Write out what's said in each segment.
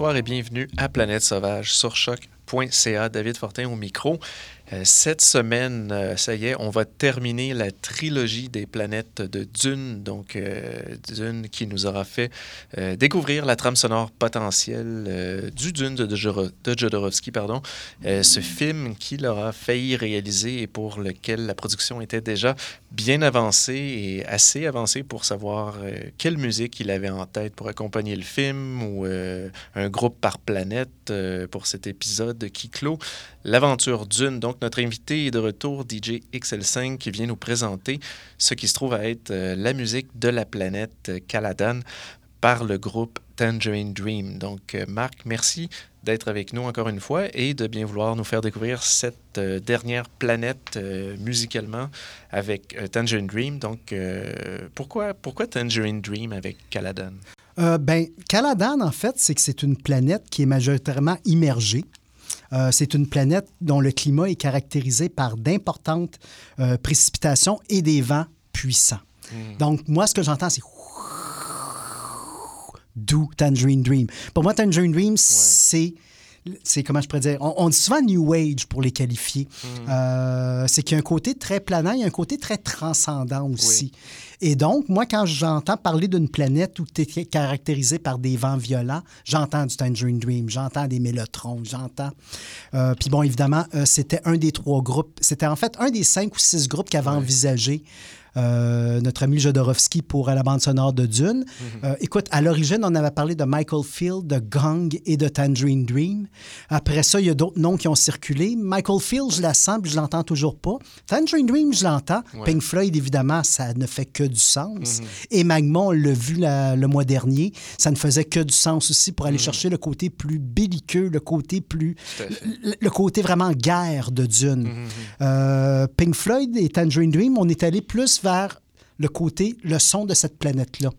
bonsoir et bienvenue à Planète Sauvage sur choc.ca. David Fortin au micro. Euh, cette semaine, euh, ça y est, on va terminer la trilogie des planètes de Dune, donc euh, Dune qui nous aura fait découvrir la trame sonore potentielle du Dune de, de pardon, ce film qu'il aura failli réaliser et pour lequel la production était déjà bien avancée et assez avancée pour savoir quelle musique il avait en tête pour accompagner le film ou un groupe par planète pour cet épisode qui clôt l'aventure Dune. Donc, notre invité est de retour, DJ XL5, qui vient nous présenter ce qui se trouve à être euh, la musique de la planète Caladan par le groupe Tangerine Dream. Donc, euh, Marc, merci d'être avec nous encore une fois et de bien vouloir nous faire découvrir cette euh, dernière planète musicalement avec Tangerine Dream. Donc, pourquoi, pourquoi Tangerine Dream avec Caladan? Ben, Caladan, en fait, c'est que c'est une planète qui est majoritairement immergée. Euh, c'est une planète dont le climat est caractérisé par d'importantes euh, précipitations et des vents puissants. Hmm. Donc, moi, ce que j'entends, c'est d'où Tangerine Dream. Pour moi, Tangerine Dream, c'est c'est comment je pourrais dire, on, dit souvent New Age pour les qualifier. Hmm. Euh, c'est qu'il y a un côté très planant, il y a un côté très transcendant aussi. Et donc, moi, quand j'entends parler d'une planète où tu es caractérisé par des vents violents, j'entends du Tangerine Dream, j'entends des mélotrons, j'entends. Euh, puis bon, évidemment, euh, c'était un des trois groupes. C'était en fait un des cinq ou six groupes qui avaient envisagé euh, notre ami Jodorowsky pour la bande sonore de Dune. Mhm. Euh, écoute, à l'origine, on avait parlé de Michael Field, de Gang et de Tangerine Dream. Après ça, il y a d'autres noms qui ont circulé. Michael Field, je la sens, je l'entends toujours pas. Tangerine Dream, je l'entends. Pink Floyd, évidemment, ça ne fait que du sens. Mhm. Et Magma, on l'a vu le mois dernier, ça ne faisait que du sens aussi pour aller mhm. chercher le côté plus belliqueux, le côté plus... Le, côté vraiment guerre de Dune. Euh, Pink Floyd et Tangerine Dream, on est allé plus vers le côté, le son de cette planète-là.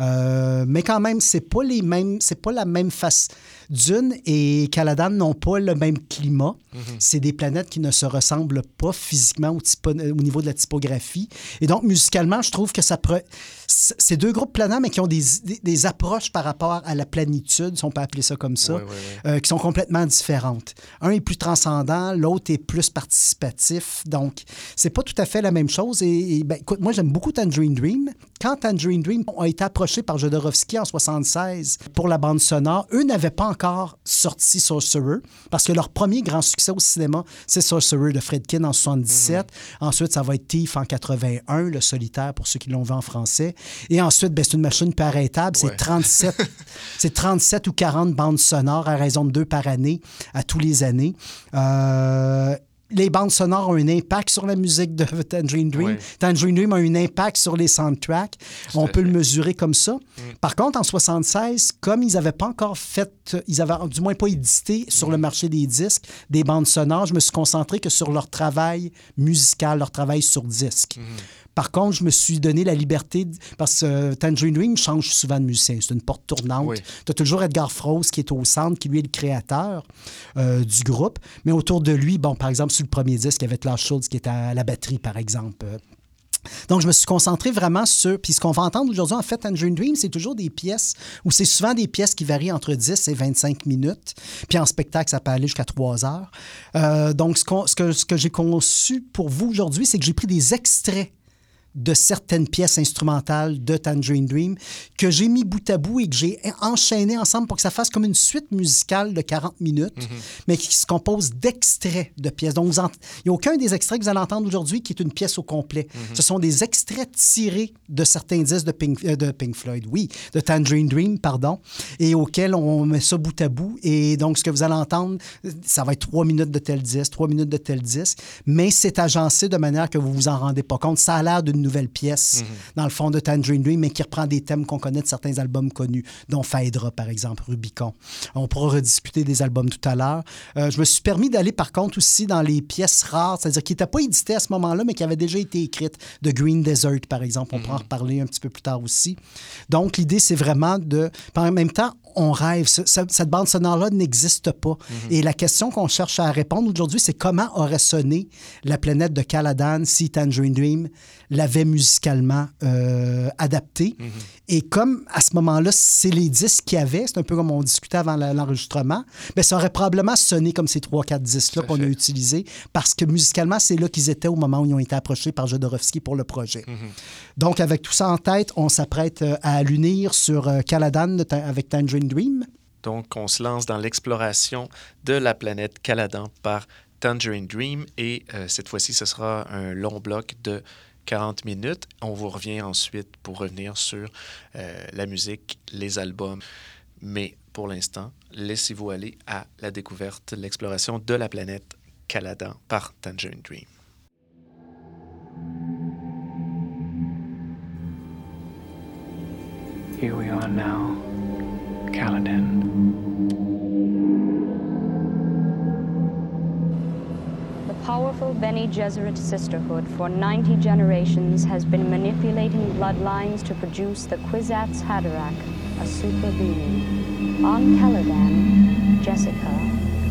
Euh, mais quand même, c'est pas les mêmes, c'est pas la même face. Dune et Caladan n'ont pas le même climat. Mhm. C'est des planètes qui ne se ressemblent pas physiquement au, au, niveau de la typographie. Et donc, musicalement, je trouve que ça. C'est deux groupes planants, mais qui ont des, des, approches par rapport à la planitude, si on peut appeler ça comme ça, euh, qui sont complètement différentes. Un est plus transcendant, l'autre est plus participatif. Donc, c'est pas tout à fait la même chose. Et, ben, écoute, moi, j'aime beaucoup Tangerine Dream. Quand Tangerine Dream a été approché par Jodorowsky en 76 pour la bande sonore, eux n'avaient pas encore sorti Sorcerer, parce que leur premier grand succès au cinéma, c'est Sorcerer de Fredkin en 77. Mhm. Ensuite, ça va être Thief en 81, Le Solitaire pour ceux qui l'ont vu en français. Et ensuite, ben, c'est une machine peu arrêtable. C'est 37, 37 ou 40 bandes sonores à raison de deux par année, à tous les années. Euh, les bandes sonores ont un impact sur la musique de Tangerine Dream. Tangerine Dream a un impact sur les soundtracks. On peut le mesurer comme ça. Mm. Par contre, en 76, comme ils n'avaient pas encore fait, ils avaient du moins pas édité sur le marché des disques des bandes sonores, je me suis concentré que sur leur travail musical, leur travail sur disque. Mm. Par contre, je me suis donné la liberté, parce que euh, Tangerine Dream change souvent de musicien. C'est une porte tournante. Tu as toujours Edgar Froese qui est au centre, qui lui est le créateur euh, du groupe. Mais autour de lui, bon, par exemple, sur le premier disque, il y avait Klaus Schultz qui était à la batterie, par exemple. Donc, je me suis concentré vraiment sur. Puis, ce qu'on va entendre aujourd'hui, en fait, Tangerine Dream, c'est toujours des pièces où c'est souvent des pièces qui varient entre 10 et 25 minutes. Puis, en spectacle, ça peut aller jusqu'à 3 heures. Euh, donc, ce, ce que, ce que j'ai conçu pour vous aujourd'hui, c'est que j'ai pris des extraits de certaines pièces instrumentales de Tangerine Dream que j'ai mis bout à bout et que j'ai enchaîné ensemble pour que ça fasse comme une suite musicale de 40 minutes, mhm. mais qui se compose d'extraits de pièces. Donc, il n'y a aucun des extraits que vous allez entendre aujourd'hui qui est une pièce au complet. Mhm. Ce sont des extraits tirés de certains disques de Pink, euh, de Pink Floyd, oui, de Tangerine Dream, pardon, et auxquels on met ça bout à bout. Et donc, ce que vous allez entendre, ça va être trois minutes de tel disque, trois minutes de tel disque, mais c'est agencé de manière que vous vous en rendez pas compte. Ça a l'air d'une nouvelle pièce, mhm. dans le fond de Tangerine Dream, mais qui reprend des thèmes qu'on connaît de certains albums connus, dont Phaedra, par exemple, Rubicon. On pourra rediscuter des albums tout à l'heure. Euh, je me suis permis d'aller, par contre, aussi dans les pièces rares, c'est-à-dire qui n'étaient pas éditées à ce moment-là, mais qui avaient déjà été écrites, de Green Desert, par exemple. On pourra en mhm. reparler un petit peu plus tard aussi. Donc, l'idée, c'est vraiment de... En même temps, on, rêve. cette bande sonore-là n'existe pas. Mm-hmm. Et la question qu'on cherche à répondre aujourd'hui, c'est comment aurait sonné la planète de Caladan si Tangerine Dream l'avait musicalement euh, adapté. Mm-hmm. Et comme à ce moment-là, c'est les disques qu'il y avait, c'est un peu comme on discutait avant l'enregistrement, bien, ça aurait probablement sonné comme ces trois, quatre disques-là qu'on a utilisés, parce que musicalement, c'est là qu'ils étaient au moment où ils ont été approchés par Jodorowsky pour le projet. Mm-hmm. Donc, avec tout ça en tête, on s'apprête euh, à l'unir sur euh, Caladan avec Tangerine Dream. Donc, on se lance dans l'exploration de la planète Caladan par Tangerine Dream et cette fois-ci, ce sera un long bloc de 40 minutes. On vous revient ensuite pour revenir sur euh, la musique, les albums. Mais pour l'instant, laissez-vous aller à la découverte, l'exploration de la planète Caladan par Tangerine Dream. Here we are now, Caladan. Powerful Bene Gesserit sisterhood for 90 generations has been manipulating bloodlines to produce the Kwisatz Haderach, a super being. On Caladan, Jessica,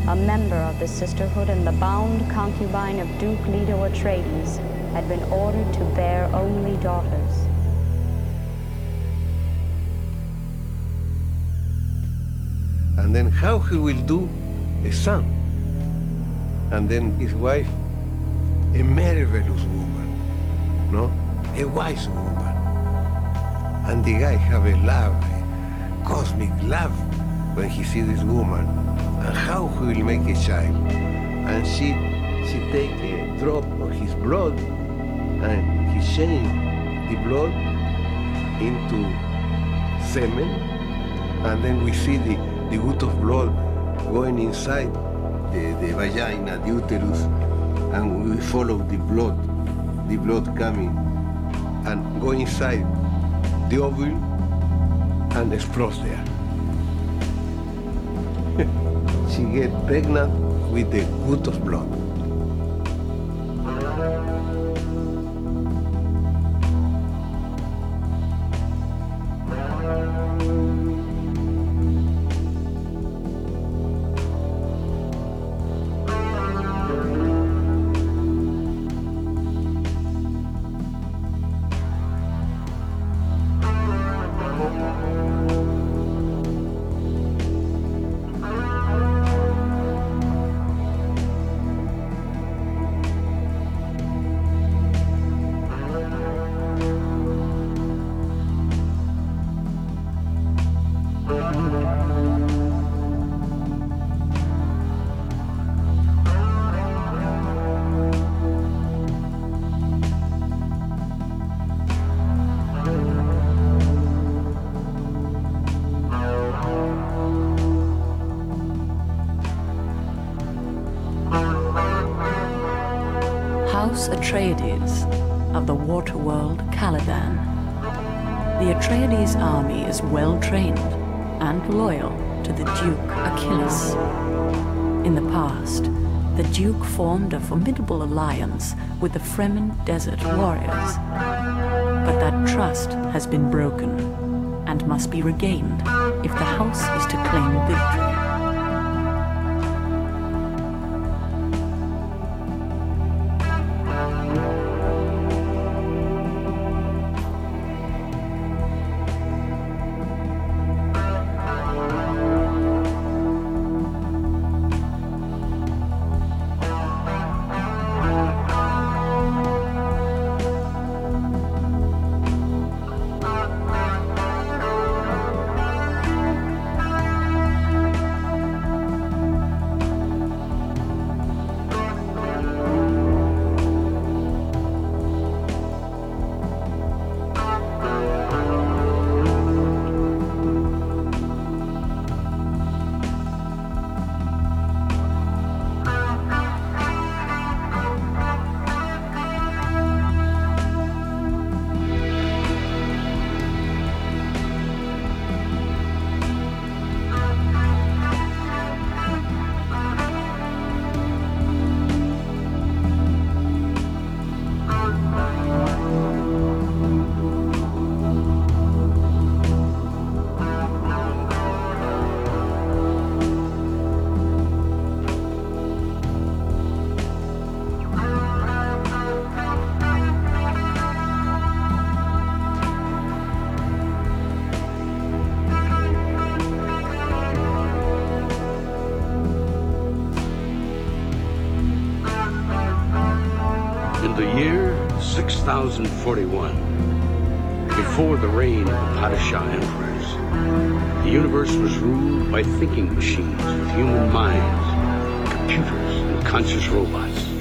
a member of the sisterhood and the bound concubine of Duke Leto Atreides, had been ordered to bear only daughters. And then how he will do a son? And then his wife, a marvelous woman, no? A wise woman. And the guy have a love, a cosmic love when he see this woman and how he will make a child. And she, she take a drop of his blood and he change the blood into semen and then we see the, the good of blood going inside the, the vagina, the uterus, and we follow the blood, the blood coming, and go inside the ovule and explodes there. she get pregnant with the gut of blood. Atreides of the water world Caladan. The Atreides army is well trained and loyal to the Duke Achilles. In the past, the Duke formed a formidable alliance with the Fremen desert warriors. But that trust has been broken and must be regained if the house is to claim victory. 6041, before the reign of the Padishah emperors, the universe was ruled by thinking machines with human minds, computers, and conscious robots.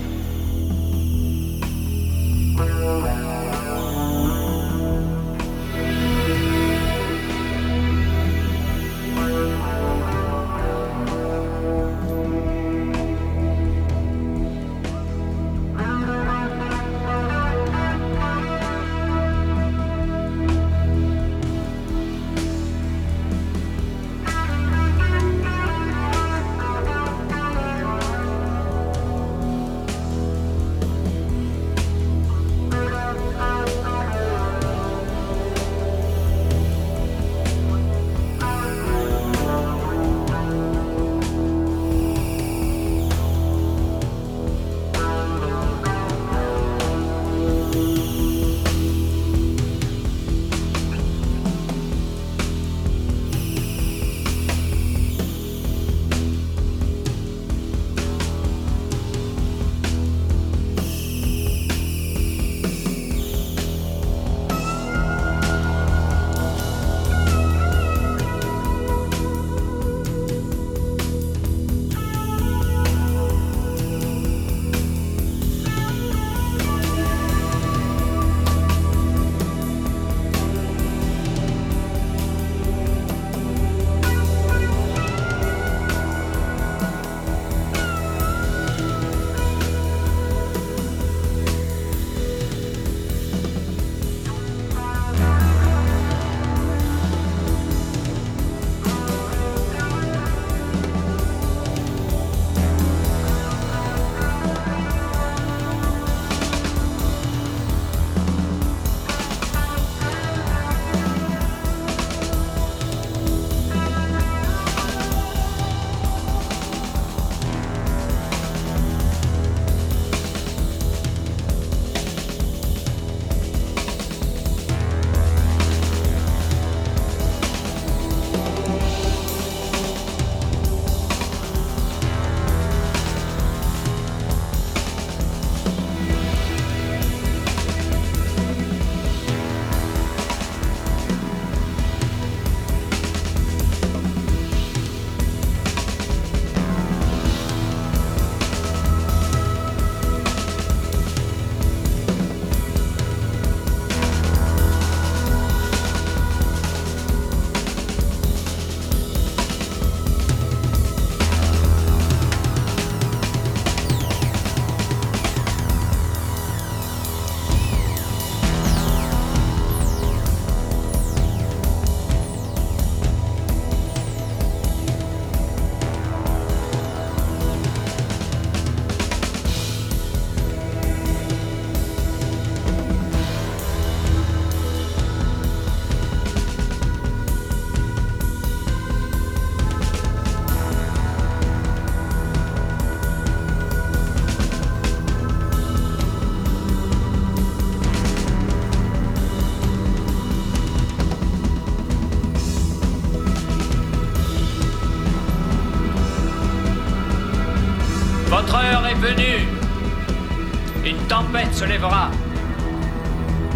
Une tempête se lèvera.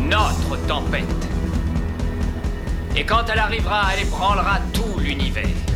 Notre tempête. Et quand elle arrivera, elle ébranlera tout l'univers.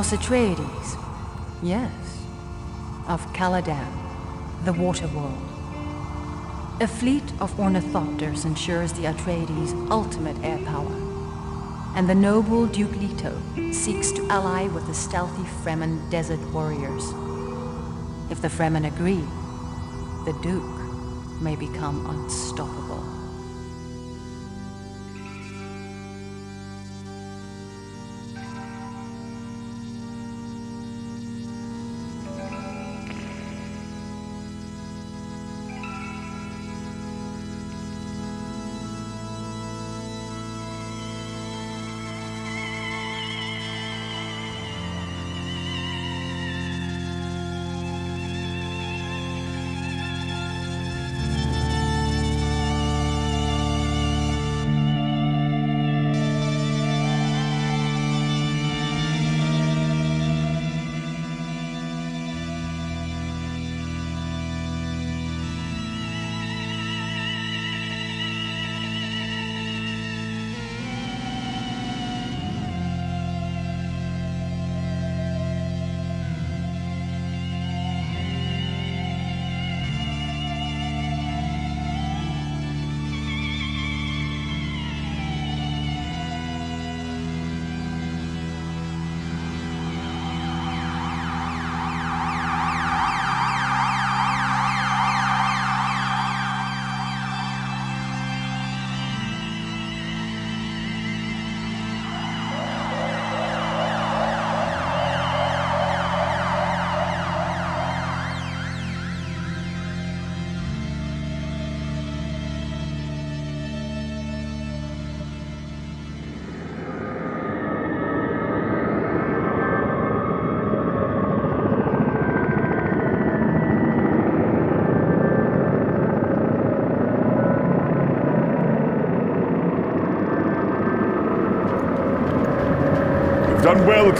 House Atreides. Yes. Of Caladan, the water world. A fleet of ornithopters ensures the Atreides' ultimate air power. And the noble Duke Leto seeks to ally with the stealthy Fremen desert warriors. If the Fremen agree, the Duke may become unstoppable.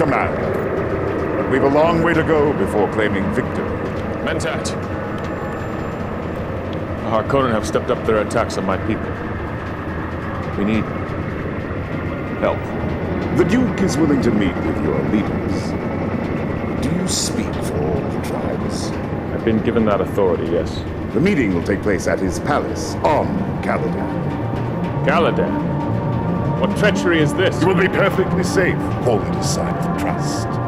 Commander. But we've a long way to go before claiming victory. Mentat. The Harkonnen have stepped up their attacks on my people. We need help. The Duke is willing to meet with your leaders. Do you speak for all the tribes? I've been given that authority, yes. The meeting will take place at his palace on Caladan. Galadan? What treachery is this? You will be perfectly safe, holding a sign of trust.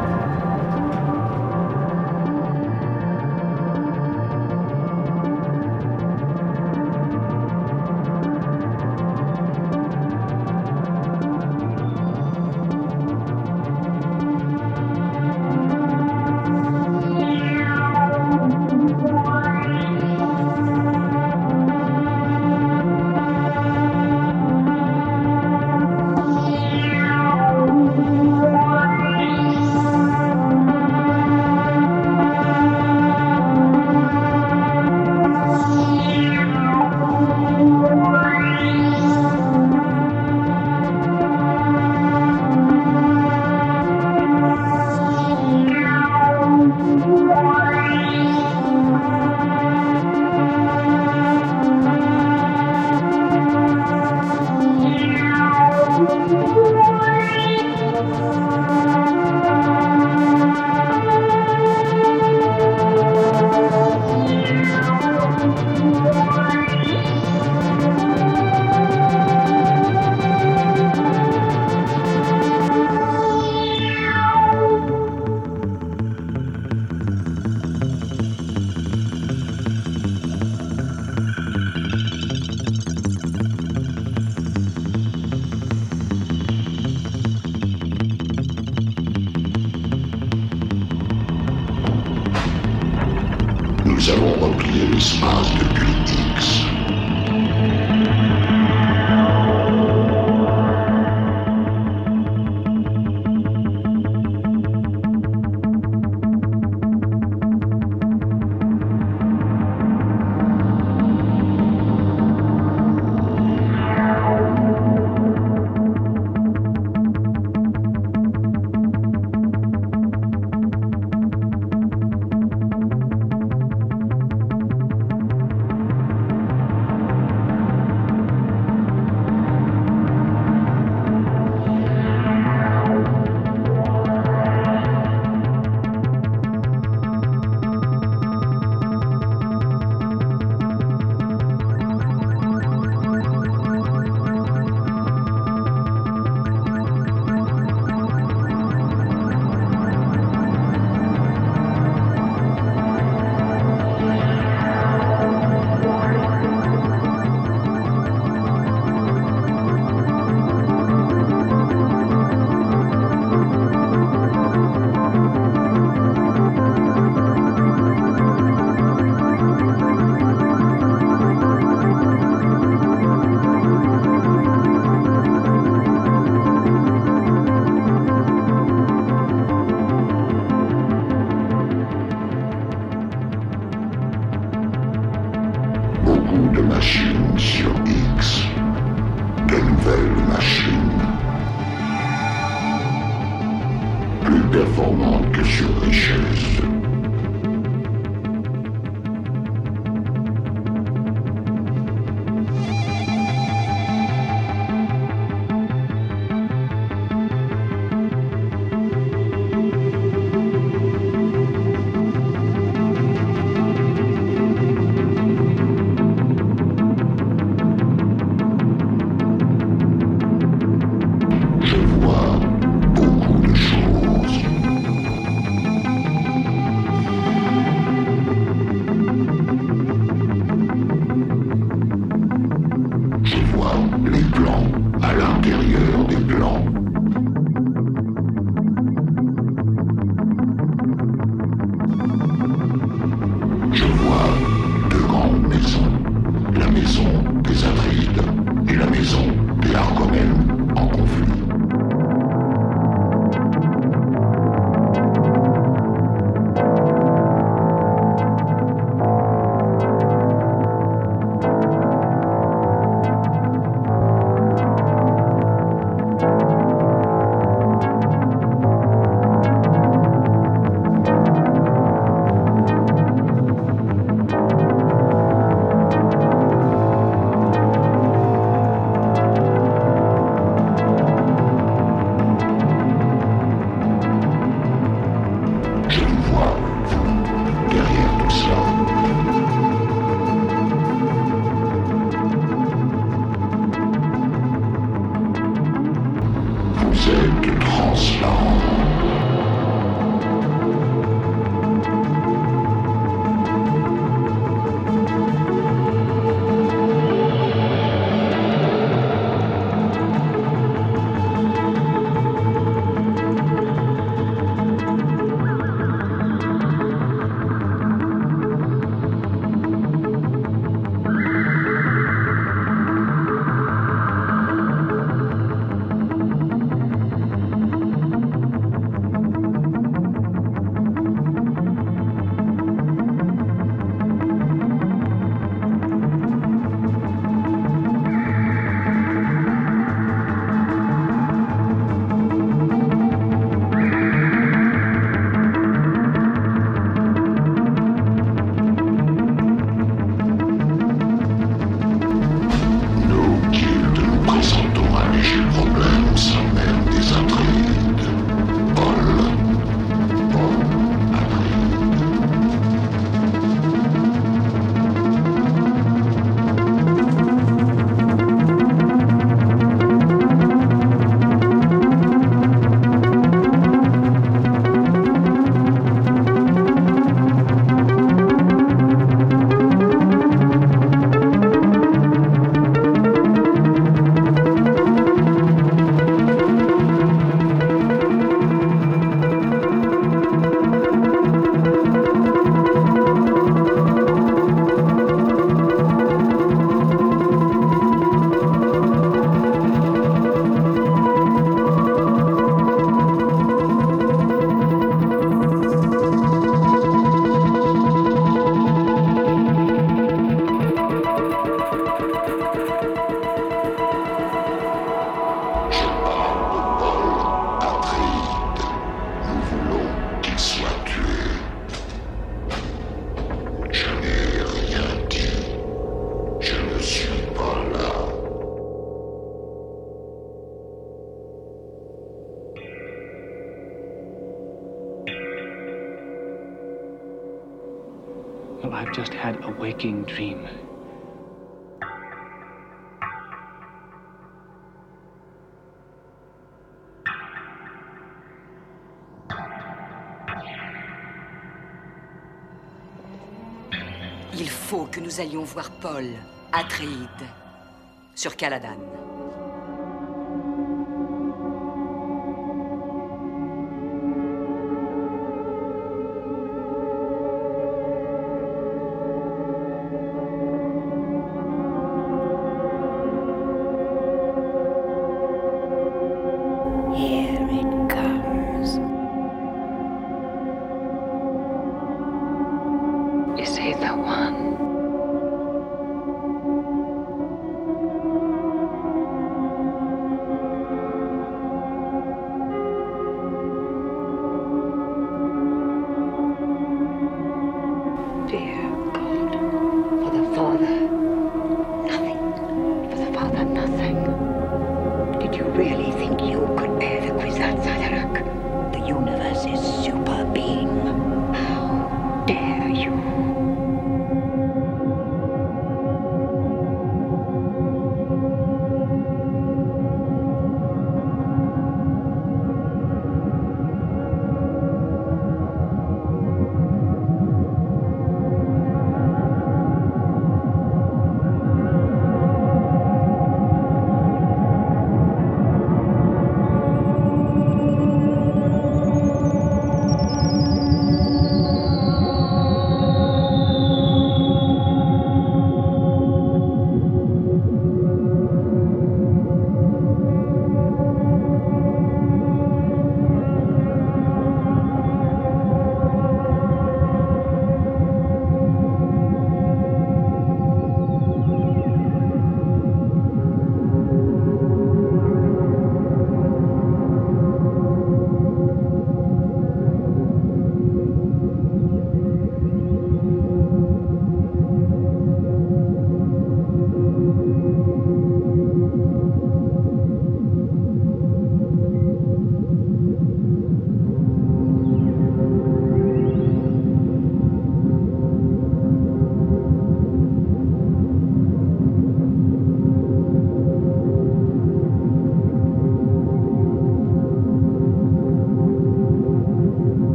Intérieur des plans. Il faut que nous allions voir Paul, Atréide, sur Caladan.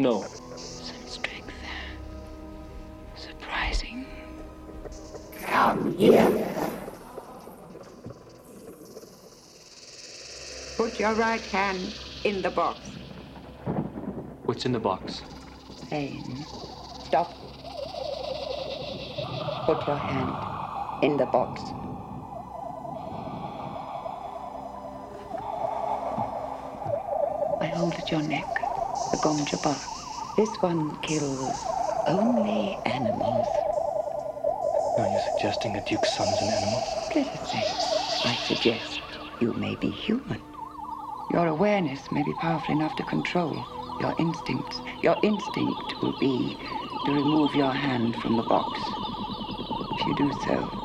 No. Some strength. Surprising. Come here. Put your right hand in the box. What's in the box? Pain. Stop. Put your hand in the box. I hold at your neck Jabbar. This one kills only animals. Are you suggesting the Duke's son's an animal? Say, I suggest you may be human. Your awareness may be powerful enough to control your instincts. Your instinct will be to remove your hand from the box. If you do so,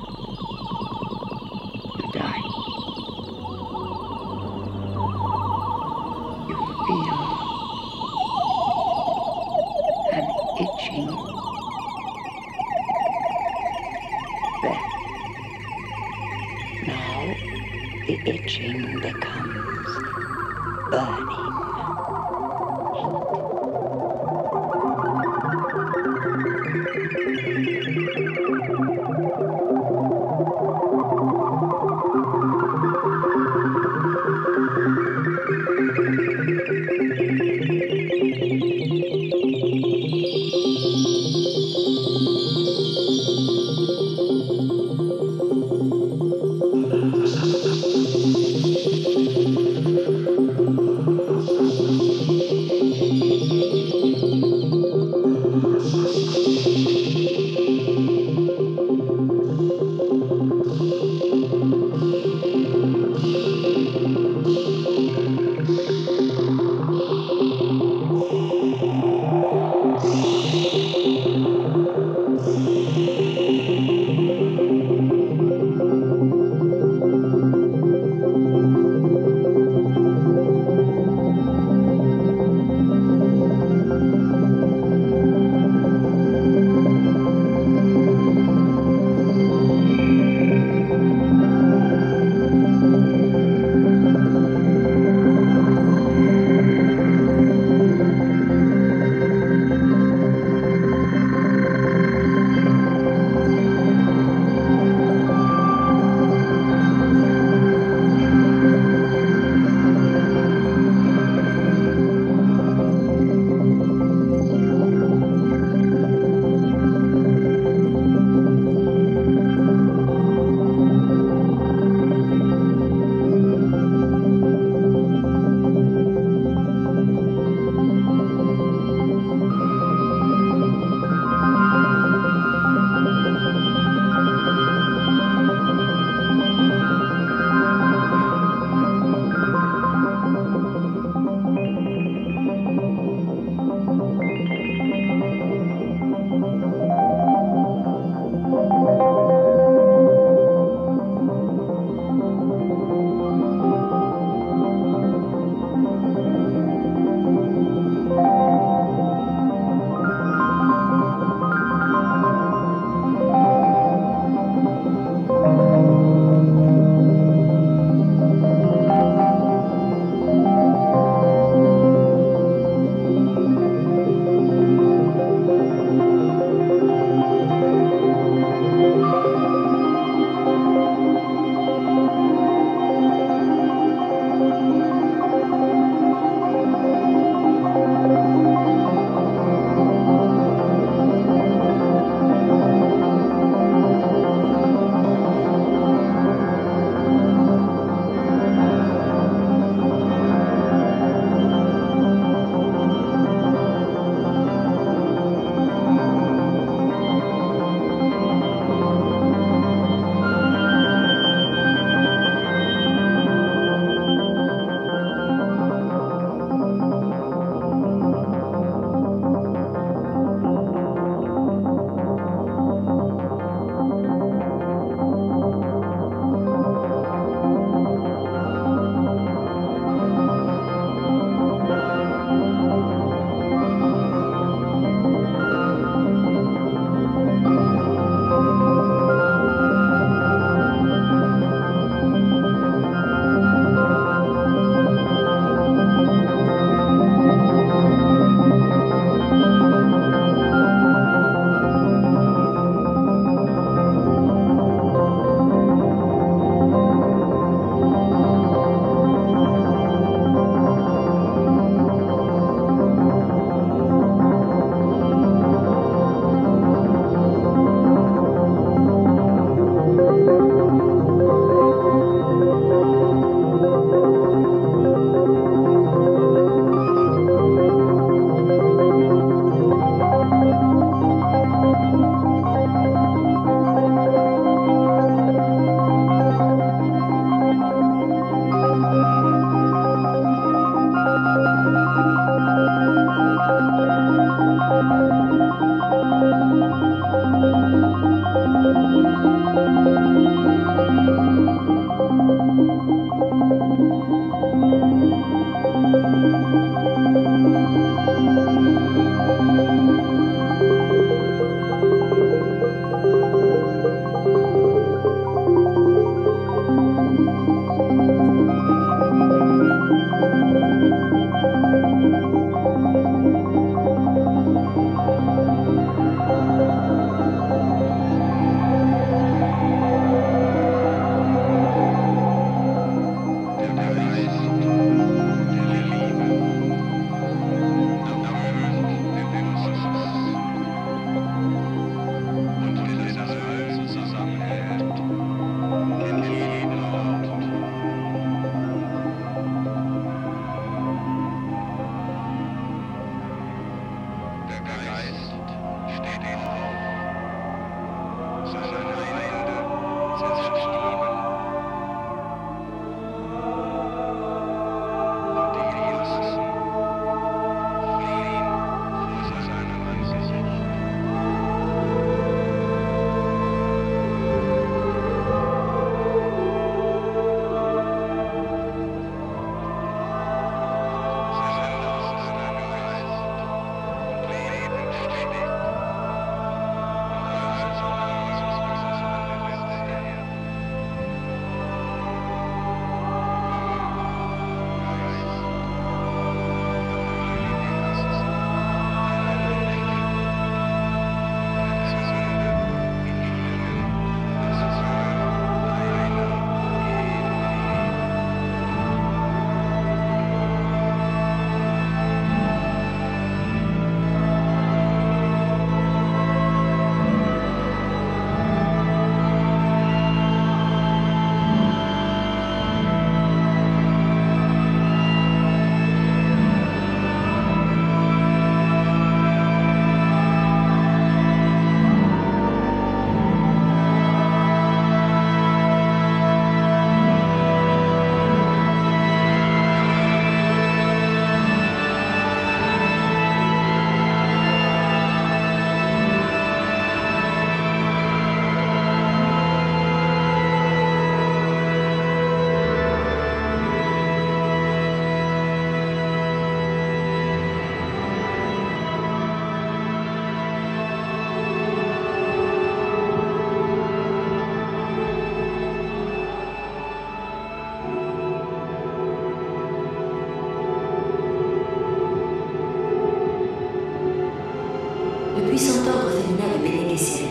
puissant ordre féminin de Bene Gesserit,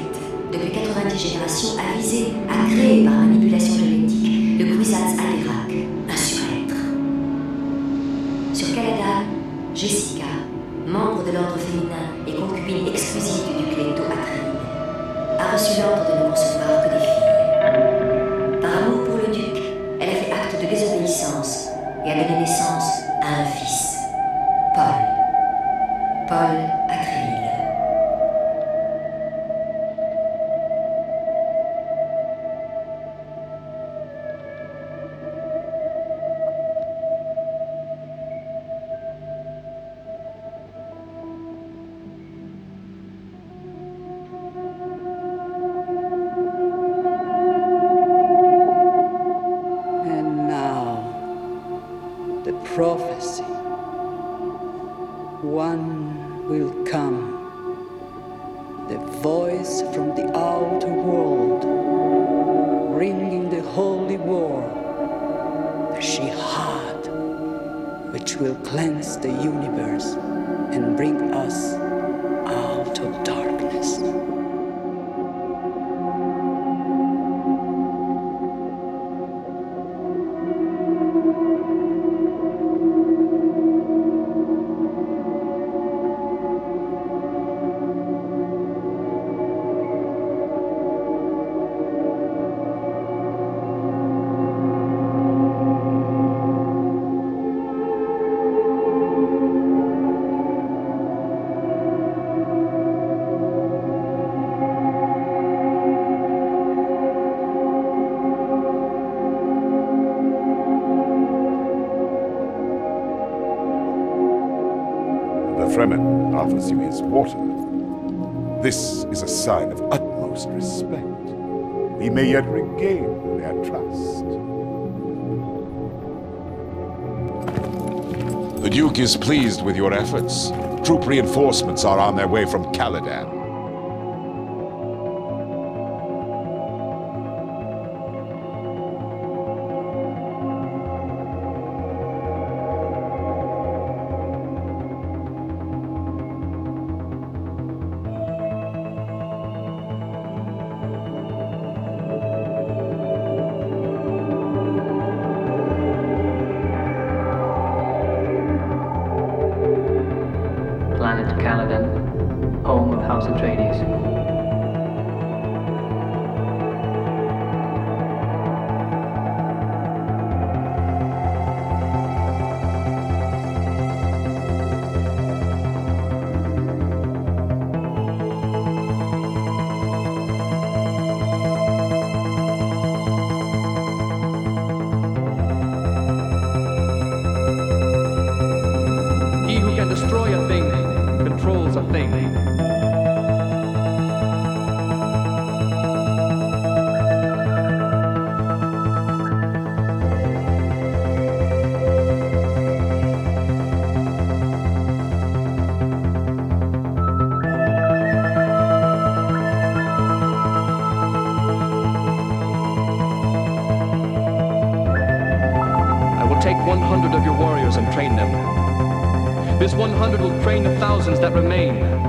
depuis 90 générations, a visé à créer par manipulation Fremen offers you his water. This is a sign of utmost respect. We may yet regain their trust. The Duke is pleased with your efforts. Troop reinforcements are on their way from Caladan. Warriors and train them. This 100 will train the thousands that remain.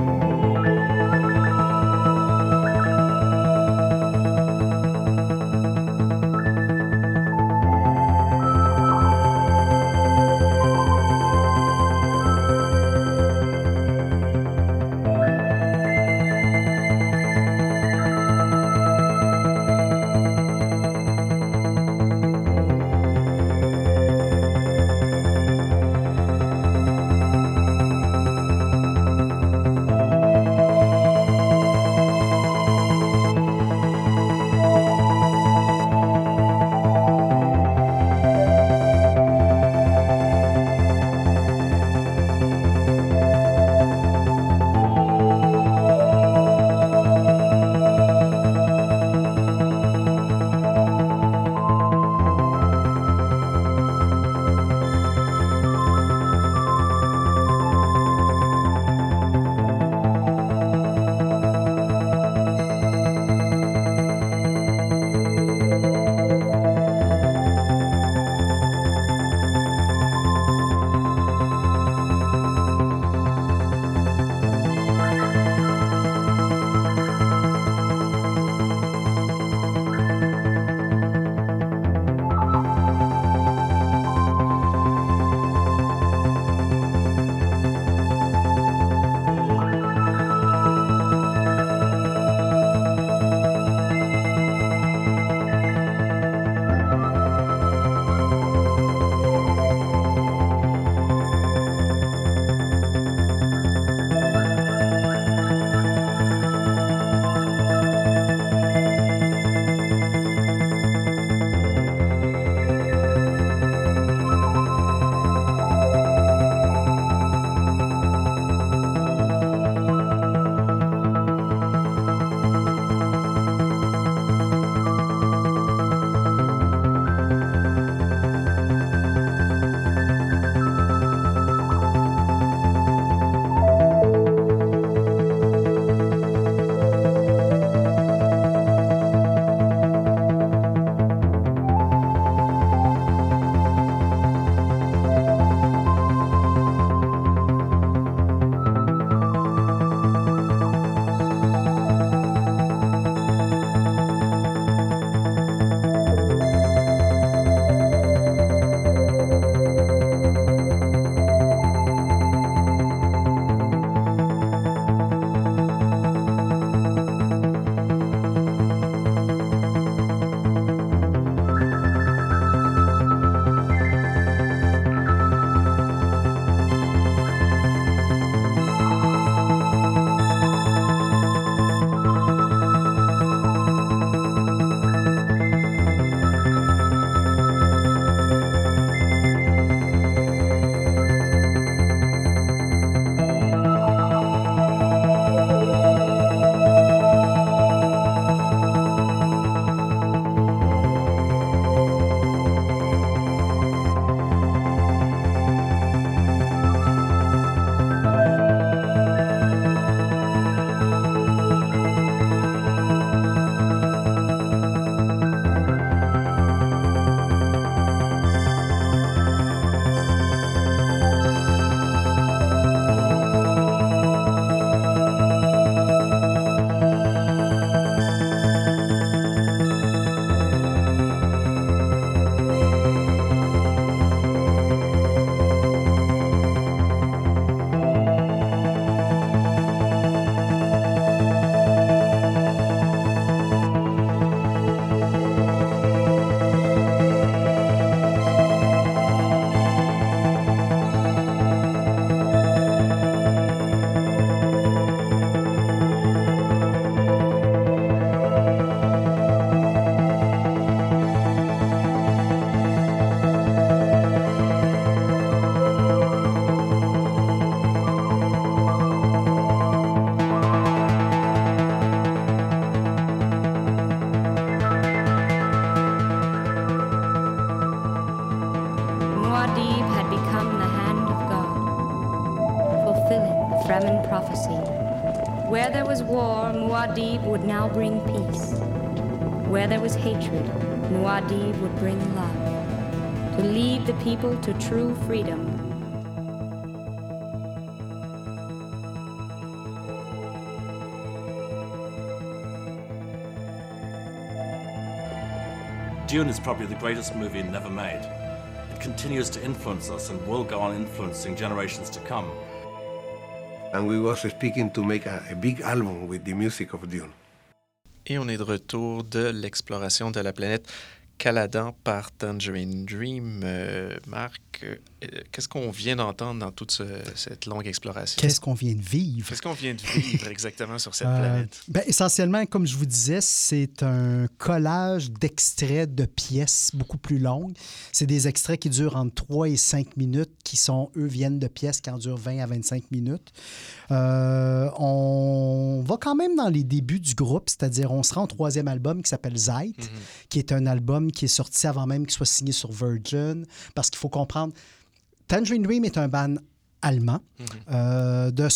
Muad'Dib would now bring peace. Where there was hatred, Muad'Dib would bring love. To lead the people to true freedom. Dune is probably the greatest movie never made. It continues to influence us and will go on influencing generations to come. And we was speaking to make a, a big album with the music of Dune. Et on est de retour de l'exploration de la planète Caladan par Tangerine Dream. Euh, Marc, qu'est-ce qu'on vient d'entendre dans toute ce- cette longue exploration? Qu'est-ce qu'on vient de vivre? Qu'est-ce qu'on vient de vivre exactement sur cette Euh, planète? ben, essentiellement, comme je vous disais, c'est un collage d'extraits de pièces beaucoup plus longues. C'est des extraits qui durent entre 3 et 5 minutes, qui sont, eux, viennent de pièces qui en durent 20 à 25 minutes. Euh, on va quand même dans les débuts du groupe, c'est-à-dire on sera en troisième album qui s'appelle Zeit, qui est un album qui est sorti avant même qu'il soit signé sur Virgin, parce qu'il faut comprendre, Tangerine Dream est un band allemand. Euh, de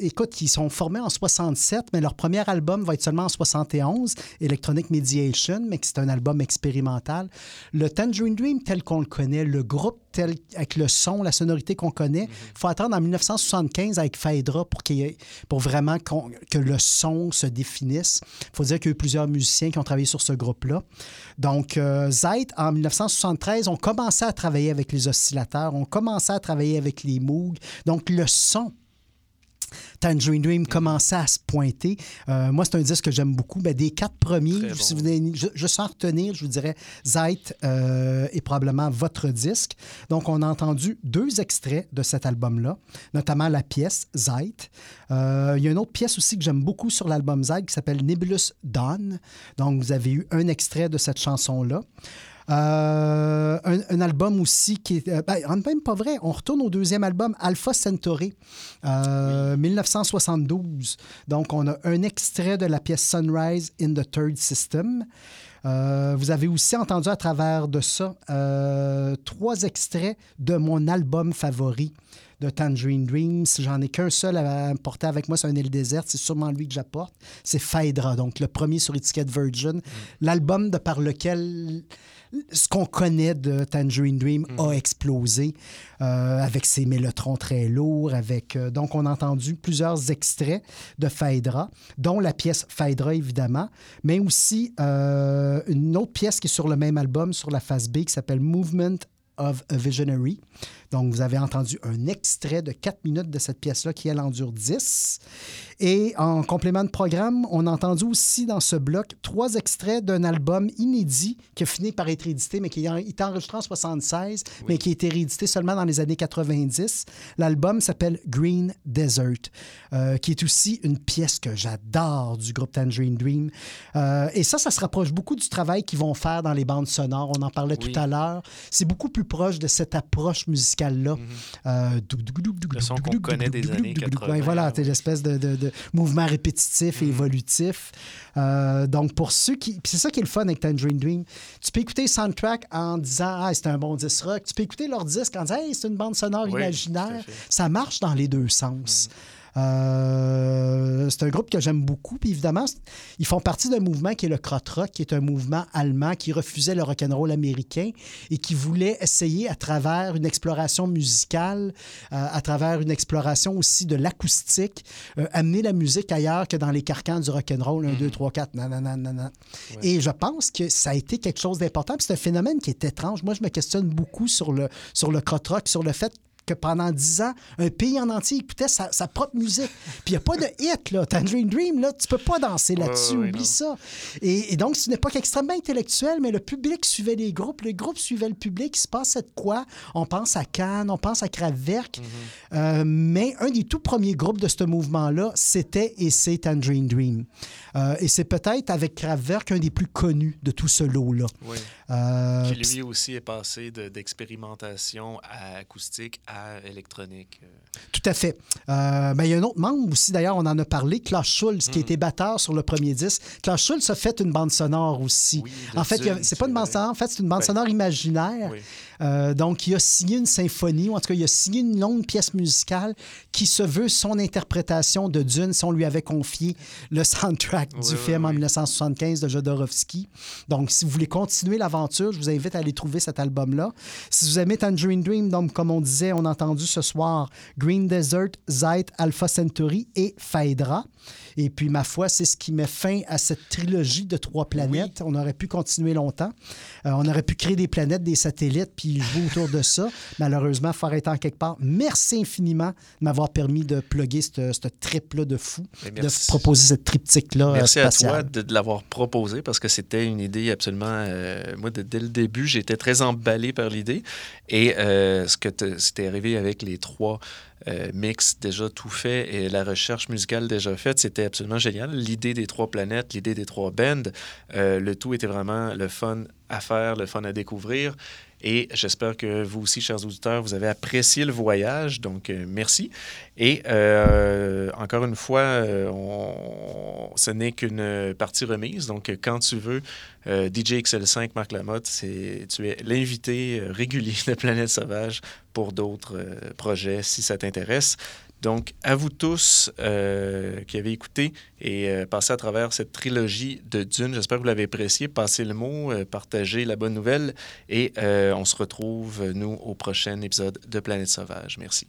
Écoute, ils sont formés en 67, mais leur premier album va être seulement en 71, Electronic Mediation, mais c'est un album expérimental. Le Tangerine Dream tel qu'on le connaît, le groupe tel avec le son, la sonorité qu'on connaît, il faut attendre en 1975 avec Phaedra pour, ait- pour vraiment que le son se définisse. Il faut dire qu'il y a eu plusieurs musiciens qui ont travaillé sur ce groupe-là. Donc, euh, Zeit, en 1973, on commençait à travailler avec les oscillateurs, on commençait à travailler avec les Moog. Donc, le son Tangerine Dream commençait à se pointer. Euh, moi, c'est un disque que j'aime beaucoup. Ben, des quatre premiers, si vous voulez, je, je sens retenir, je vous dirais, Zeit euh, est probablement votre disque. Donc, on a entendu deux extraits de cet album-là, notamment la pièce Zeit. Euh, il y a une autre pièce aussi que j'aime beaucoup sur l'album Zeit qui s'appelle Nebulous Dawn. Donc, vous avez eu un extrait de cette chanson-là. Euh, un, un album aussi qui est. euh, ben, même pas vrai. On retourne au deuxième album, Alpha Centauri, euh, 1972. Donc, on a un extrait de la pièce Sunrise in the Third System. Euh, vous avez aussi entendu à travers de ça euh, trois extraits de mon album favori de Tangerine Dreams. J'en ai qu'un seul à porter avec moi, c'est un île déserte. C'est sûrement lui que j'apporte. C'est Phaedra, donc le premier sur étiquette Virgin. L'album de par lequel ce qu'on connaît de Tangerine Dream a explosé euh, avec ses mélotrons très lourds. Avec, euh, donc, on a entendu plusieurs extraits de Phaedra, dont la pièce Phaedra, évidemment, mais aussi euh, une autre pièce qui est sur le même album, sur la face B, qui s'appelle Movement of a Visionary. Donc, vous avez entendu un extrait de 4 minutes de cette pièce-là qui, elle, en dure 10. Et en complément de programme, on a entendu aussi dans ce bloc trois extraits d'un album inédit qui a fini par être édité, mais qui été enregistré en 76, mais qui a été réédité seulement dans les années 90. L'album s'appelle Green Desert, euh, qui est aussi une pièce que j'adore du groupe Tangerine Dream. Euh, et ça, ça se rapproche beaucoup du travail qu'ils vont faire dans les bandes sonores. On en parlait Oui. tout à l'heure. C'est beaucoup plus proche de cette approche musicale-là. Le son qu'on connaît des années 80. Ouais, voilà, c'est l'espèce de, mouvement répétitif et évolutif. Euh, donc, pour ceux qui. c'est ça qui est le fun avec Tangerine Dream. Tu peux écouter le soundtrack en disant Ah, c'est un bon disque rock. Tu peux écouter leur disque en disant Hey, c'est une bande sonore imaginaire. Ça marche dans les deux sens. Euh, c'est un groupe que j'aime beaucoup. Puis évidemment, ils font partie d'un mouvement qui est le krautrock, qui est un mouvement allemand qui refusait le rock'n'roll américain et qui voulait essayer à travers une exploration musicale, euh, à travers une exploration aussi de l'acoustique, euh, amener la musique ailleurs que dans les carcans du rock'n'roll 1, 2, 3, 4, nan, nan, nan, nan, nan. Et je pense que ça a été quelque chose d'important. C'est un phénomène qui est étrange. Moi, je me questionne beaucoup sur le, sur le krautrock, sur le fait que pendant dix ans, un pays en entier écoutait sa, sa propre musique. Puis il n'y a pas de hit, là. Tangerine Dream, là, tu peux pas danser là-dessus, oublie non. ça. Et, et donc, c'est une époque extrêmement intellectuelle, mais le public suivait les groupes, les groupes suivaient le public. Il se passait de quoi? On pense à Cannes, on pense à Kraftwerk. Euh, mais un des tout premiers groupes de ce mouvement-là, c'était et c'est Tangerine Dream. Euh, et c'est peut-être avec Kraftwerk un des plus connus de tout ce lot-là. Oui. Euh, Qui lui aussi est passé de- d'expérimentation à acoustique à électronique. Euh, Tout à fait. Euh, ben, il y a un autre membre aussi, d'ailleurs, on en a parlé, Klaus Schulz, qui était batteur sur le premier disque. Klaus Schulz a fait une bande sonore aussi. en fait, c'est pas une bande sonore, en fait, c'est une bande sonore imaginaire. oui. Euh, donc, il a signé une symphonie, ou en tout cas, il a signé une longue pièce musicale qui se veut son interprétation de Dune si on lui avait confié le soundtrack du film en 1975 de Jodorowsky. Donc, si vous voulez continuer l'aventure, je vous invite à aller trouver cet album-là. Si vous aimez Tangerine Dream, donc, comme on disait, on a entendu ce soir Green Desert, Zeit, Alpha Centauri et Phaedra. Et puis, ma foi, c'est ce qui met fin à cette trilogie de trois planètes. On aurait pu continuer longtemps. Euh, on aurait pu créer des planètes, des satellites, puis jouer autour de ça. Malheureusement, il faut arrêter en quelque part. Merci infiniment de m'avoir permis de plugger ce trip-là de fou, de proposer cette triptyque-là. Merci à toi de, l'avoir proposé parce que c'était une idée absolument. Euh, moi, dès le début, j'étais très emballé par l'idée. Et euh, ce que c'était arrivé avec les trois euh, mix déjà tout fait et la recherche musicale déjà faite, c'était absolument génial. L'idée des trois planètes, l'idée des trois bands, euh, le tout était vraiment le fun à faire, le fun à découvrir. Et j'espère que vous aussi, chers auditeurs, vous avez apprécié le voyage. Donc, euh, merci. Et euh, encore une fois, euh, ce n'est qu'une partie remise. Donc, quand tu veux, DJ XL5, Marc Lamotte, tu es l'invité régulier de Planète Sauvage pour d'autres projets si ça t'intéresse. Donc, à vous tous euh, qui avez écouté et euh, passé à travers cette trilogie de Dune, j'espère que vous l'avez apprécié. Passez le mot, euh, partagez la bonne nouvelle et on se retrouve, nous, au prochain épisode de Planète Sauvage. Merci.